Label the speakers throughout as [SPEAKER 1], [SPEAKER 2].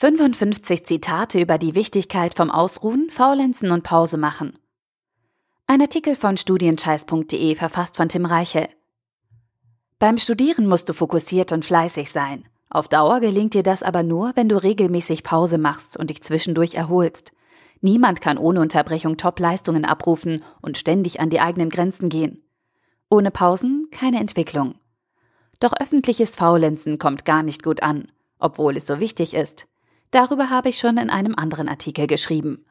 [SPEAKER 1] 55 Zitate über die Wichtigkeit vom Ausruhen, Faulenzen und Pause machen. Ein Artikel von studienscheiß.de verfasst von Tim Reichel. Beim Studieren musst du fokussiert und fleißig sein. Auf Dauer gelingt dir das aber nur, wenn du regelmäßig Pause machst und dich zwischendurch erholst. Niemand kann ohne Unterbrechung Top-Leistungen abrufen und ständig an die eigenen Grenzen gehen. Ohne Pausen keine Entwicklung. Doch öffentliches Faulenzen kommt gar nicht gut an, obwohl es so wichtig ist. Darüber habe ich schon in einem anderen Artikel geschrieben.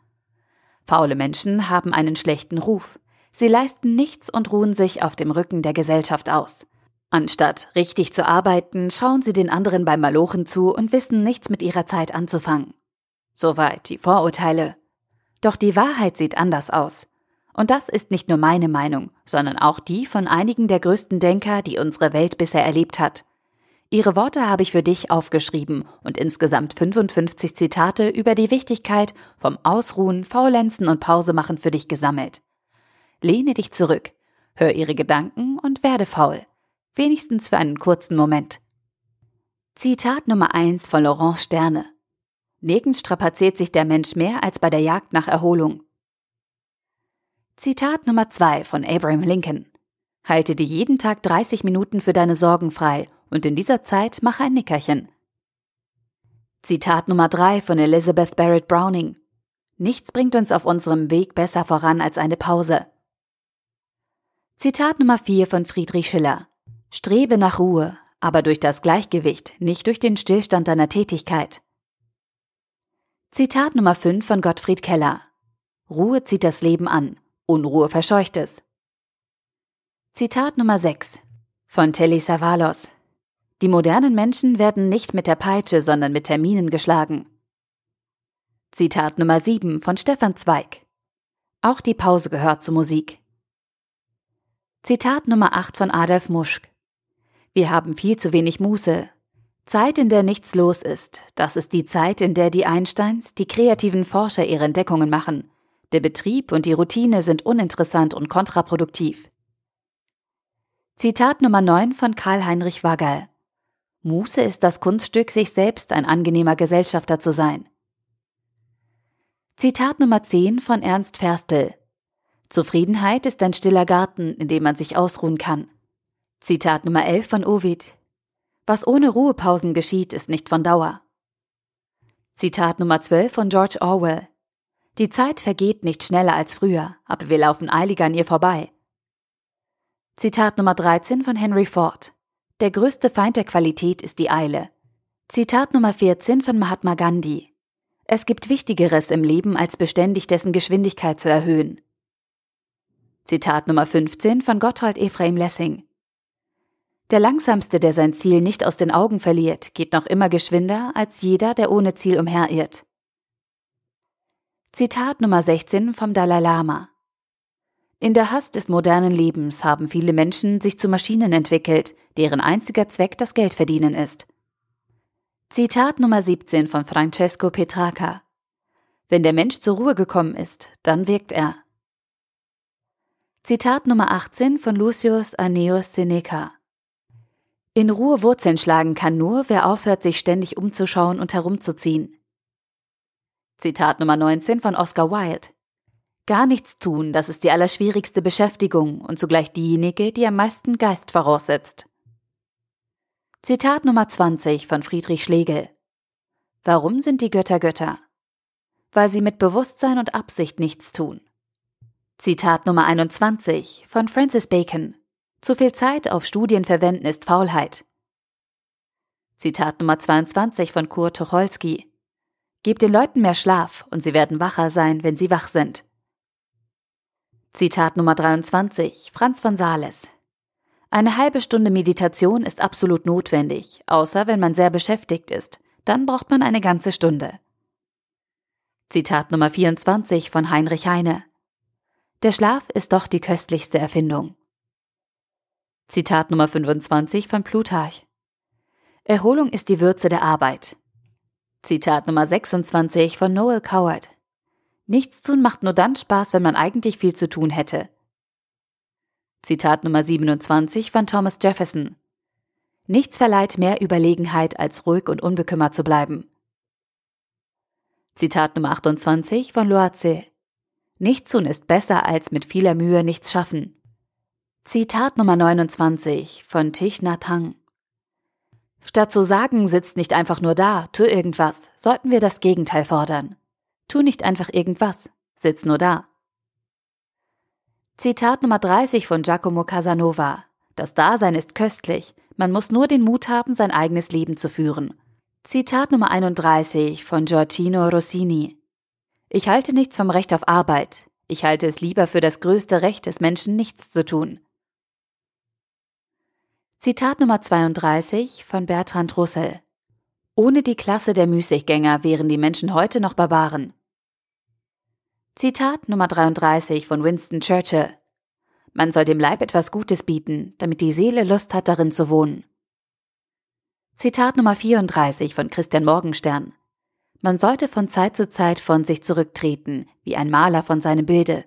[SPEAKER 1] Faule Menschen haben einen schlechten Ruf. Sie leisten nichts und ruhen sich auf dem Rücken der Gesellschaft aus. Anstatt richtig zu arbeiten, schauen sie den anderen beim Malochen zu und wissen nichts mit ihrer Zeit anzufangen. Soweit die Vorurteile. Doch die Wahrheit sieht anders aus. Und das ist nicht nur meine Meinung, sondern auch die von einigen der größten Denker, die unsere Welt bisher erlebt hat. Ihre Worte habe ich für dich aufgeschrieben und insgesamt 55 Zitate über die Wichtigkeit vom Ausruhen, Faulenzen und Pausemachen für dich gesammelt. Lehne dich zurück, hör ihre Gedanken und werde faul. Wenigstens für einen kurzen Moment. Zitat Nummer 1 von Laurence Sterne. Nirgends strapaziert sich der Mensch mehr als bei der Jagd nach Erholung. Zitat Nummer 2 von Abraham Lincoln. Halte dir jeden Tag 30 Minuten für deine Sorgen frei und in dieser Zeit mache ein Nickerchen. Zitat Nummer 3 von Elizabeth Barrett Browning. Nichts bringt uns auf unserem Weg besser voran als eine Pause. Zitat Nummer 4 von Friedrich Schiller. Strebe nach Ruhe, aber durch das Gleichgewicht, nicht durch den Stillstand deiner Tätigkeit. Zitat Nummer 5 von Gottfried Keller. Ruhe zieht das Leben an, Unruhe verscheucht es. Zitat Nummer 6 von Telly Savalos. Die modernen Menschen werden nicht mit der Peitsche, sondern mit Terminen geschlagen. Zitat Nummer 7 von Stefan Zweig. Auch die Pause gehört zur Musik. Zitat Nummer 8 von Adolf Muschk. Wir haben viel zu wenig Muße. Zeit, in der nichts los ist, das ist die Zeit, in der die Einsteins, die kreativen Forscher ihre Entdeckungen machen. Der Betrieb und die Routine sind uninteressant und kontraproduktiv. Zitat Nummer 9 von Karl-Heinrich Wagall. Muße ist das Kunststück, sich selbst ein angenehmer Gesellschafter zu sein. Zitat Nummer 10 von Ernst Ferstel. Zufriedenheit ist ein stiller Garten, in dem man sich ausruhen kann. Zitat Nummer 11 von Ovid. Was ohne Ruhepausen geschieht, ist nicht von Dauer. Zitat Nummer 12 von George Orwell. Die Zeit vergeht nicht schneller als früher, aber wir laufen eiliger an ihr vorbei. Zitat Nummer 13 von Henry Ford. Der größte Feind der Qualität ist die Eile. Zitat Nummer 14 von Mahatma Gandhi. Es gibt Wichtigeres im Leben, als beständig dessen Geschwindigkeit zu erhöhen. Zitat Nummer 15 von Gotthold Ephraim Lessing. Der Langsamste, der sein Ziel nicht aus den Augen verliert, geht noch immer geschwinder als jeder, der ohne Ziel umherirrt. Zitat Nummer 16 vom Dalai Lama. In der Hast des modernen Lebens haben viele Menschen sich zu Maschinen entwickelt, deren einziger Zweck das Geldverdienen ist. Zitat Nummer 17 von Francesco Petrarca. Wenn der Mensch zur Ruhe gekommen ist, dann wirkt er. Zitat Nummer 18 von Lucius Aeneus Seneca. In Ruhe Wurzeln schlagen kann nur, wer aufhört, sich ständig umzuschauen und herumzuziehen. Zitat Nummer 19 von Oscar Wilde. Gar nichts tun, das ist die allerschwierigste Beschäftigung und zugleich diejenige, die am meisten Geist voraussetzt. Zitat Nummer 20 von Friedrich Schlegel. Warum sind die Götter Götter? Weil sie mit Bewusstsein und Absicht nichts tun. Zitat Nummer 21 von Francis Bacon. Zu viel Zeit auf Studien verwenden ist Faulheit. Zitat Nummer 22 von Kurt Tucholsky. Gebt den Leuten mehr Schlaf und sie werden wacher sein, wenn sie wach sind. Zitat Nummer 23, Franz von Sales. Eine halbe Stunde Meditation ist absolut notwendig, außer wenn man sehr beschäftigt ist. Dann braucht man eine ganze Stunde. Zitat Nummer 24 von Heinrich Heine. Der Schlaf ist doch die köstlichste Erfindung. Zitat Nummer 25 von Plutarch. Erholung ist die Würze der Arbeit. Zitat Nummer 26 von Noel Coward. Nichts tun macht nur dann Spaß, wenn man eigentlich viel zu tun hätte. Zitat Nummer 27 von Thomas Jefferson. Nichts verleiht mehr Überlegenheit, als ruhig und unbekümmert zu bleiben. Zitat Nummer 28 von Loaze. Nichts tun ist besser als mit vieler Mühe nichts schaffen. Zitat Nummer 29 von Thich Nhat Hanh. Statt zu sagen, sitzt nicht einfach nur da, tu irgendwas, sollten wir das Gegenteil fordern. Tu nicht einfach irgendwas, sitz nur da. Zitat Nummer 30 von Giacomo Casanova. Das Dasein ist köstlich, man muss nur den Mut haben, sein eigenes Leben zu führen. Zitat Nummer 31 von Giorgino Rossini. Ich halte nichts vom Recht auf Arbeit. Ich halte es lieber für das größte Recht des Menschen, nichts zu tun. Zitat Nummer 32 von Bertrand Russell. Ohne die Klasse der Müßiggänger wären die Menschen heute noch Barbaren. Zitat Nummer 33 von Winston Churchill. Man soll dem Leib etwas Gutes bieten, damit die Seele Lust hat, darin zu wohnen. Zitat Nummer 34 von Christian Morgenstern. Man sollte von Zeit zu Zeit von sich zurücktreten, wie ein Maler von seinem Bilde.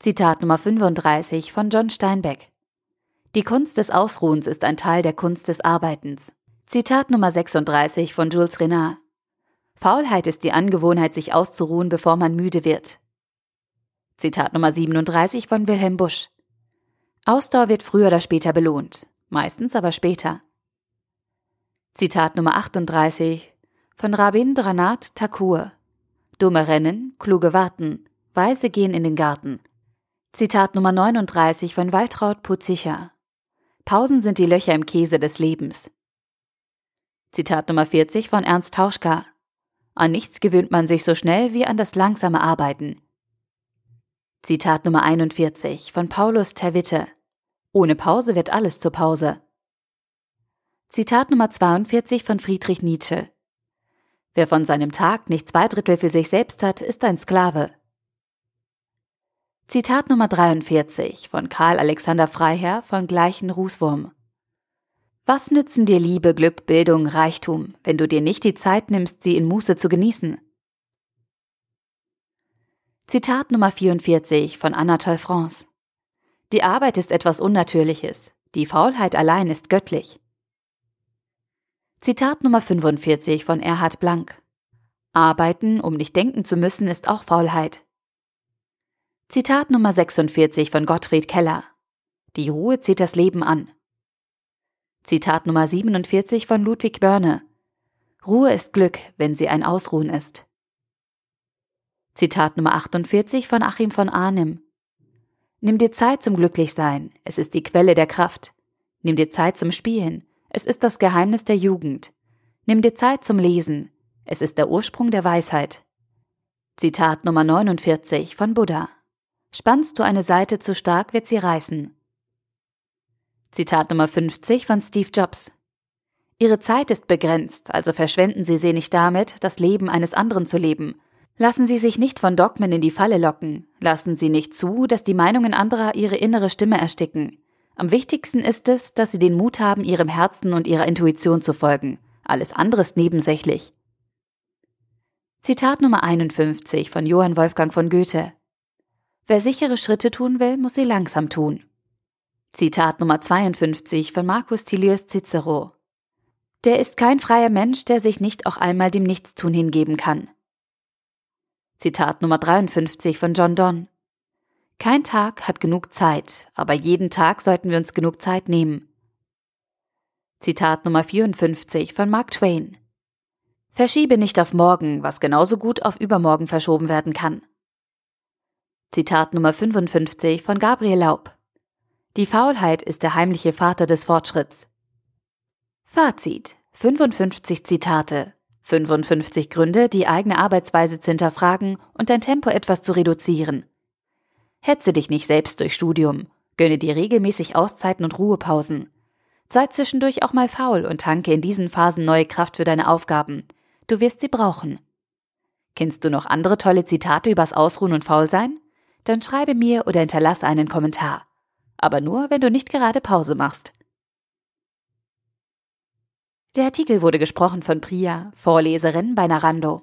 [SPEAKER 1] Zitat Nummer 35 von John Steinbeck. Die Kunst des Ausruhens ist ein Teil der Kunst des Arbeitens. Zitat Nummer 36 von Jules Renard. Faulheit ist die Angewohnheit, sich auszuruhen, bevor man müde wird. Zitat Nummer 37 von Wilhelm Busch. Ausdauer wird früher oder später belohnt, meistens aber später. Zitat Nummer 38 von Rabindranath Thakur. Dumme rennen, kluge warten, Weise gehen in den Garten. Zitat Nummer 39 von Waltraud Putzicher. Pausen sind die Löcher im Käse des Lebens. Zitat Nummer 40 von Ernst Tauschka. An nichts gewöhnt man sich so schnell wie an das langsame Arbeiten. Zitat Nummer 41 von Paulus Terwitte. Ohne Pause wird alles zur Pause. Zitat Nummer 42 von Friedrich Nietzsche. Wer von seinem Tag nicht zwei Drittel für sich selbst hat, ist ein Sklave. Zitat Nummer 43 von Karl Alexander Freiherr von Gleichen Rußwurm. Was nützen dir Liebe, Glück, Bildung, Reichtum, wenn du dir nicht die Zeit nimmst, sie in Muße zu genießen? Zitat Nummer 44 von Anatole France. Die Arbeit ist etwas Unnatürliches, die Faulheit allein ist göttlich. Zitat Nummer 45 von Erhard Blank. Arbeiten, um nicht denken zu müssen, ist auch Faulheit. Zitat Nummer 46 von Gottfried Keller. Die Ruhe zieht das Leben an. Zitat Nummer 47 von Ludwig Börne. Ruhe ist Glück, wenn sie ein Ausruhen ist. Zitat Nummer 48 von Achim von Arnim. Nimm dir Zeit zum Glücklichsein, es ist die Quelle der Kraft. Nimm dir Zeit zum Spielen, es ist das Geheimnis der Jugend. Nimm dir Zeit zum Lesen, es ist der Ursprung der Weisheit. Zitat Nummer 49 von Buddha. Spannst du eine Seite zu stark, wird sie reißen. Zitat Nummer 50 von Steve Jobs. Ihre Zeit ist begrenzt, also verschwenden Sie sie nicht damit, das Leben eines anderen zu leben. Lassen Sie sich nicht von Dogmen in die Falle locken. Lassen Sie nicht zu, dass die Meinungen anderer Ihre innere Stimme ersticken. Am wichtigsten ist es, dass Sie den Mut haben, Ihrem Herzen und Ihrer Intuition zu folgen. Alles andere ist nebensächlich. Zitat Nummer 51 von Johann Wolfgang von Goethe. Wer sichere Schritte tun will, muss sie langsam tun. Zitat Nummer 52 von Marcus Tilius Cicero. Der ist kein freier Mensch, der sich nicht auch einmal dem Nichtstun hingeben kann. Zitat Nummer 53 von John Donne. Kein Tag hat genug Zeit, aber jeden Tag sollten wir uns genug Zeit nehmen. Zitat Nummer 54 von Mark Twain. Verschiebe nicht auf morgen, was genauso gut auf übermorgen verschoben werden kann. Zitat Nummer 55 von Gabriel Laub. Die Faulheit ist der heimliche Vater des Fortschritts. Fazit. 55 Zitate. 55 Gründe, die eigene Arbeitsweise zu hinterfragen und dein Tempo etwas zu reduzieren. Hetze dich nicht selbst durch Studium. Gönne dir regelmäßig Auszeiten und Ruhepausen. Sei zwischendurch auch mal faul und tanke in diesen Phasen neue Kraft für deine Aufgaben. Du wirst sie brauchen. Kennst du noch andere tolle Zitate übers Ausruhen und Faulsein? dann schreibe mir oder hinterlasse einen Kommentar. Aber nur, wenn du nicht gerade Pause machst. Der Artikel wurde gesprochen von Priya, Vorleserin bei Narando.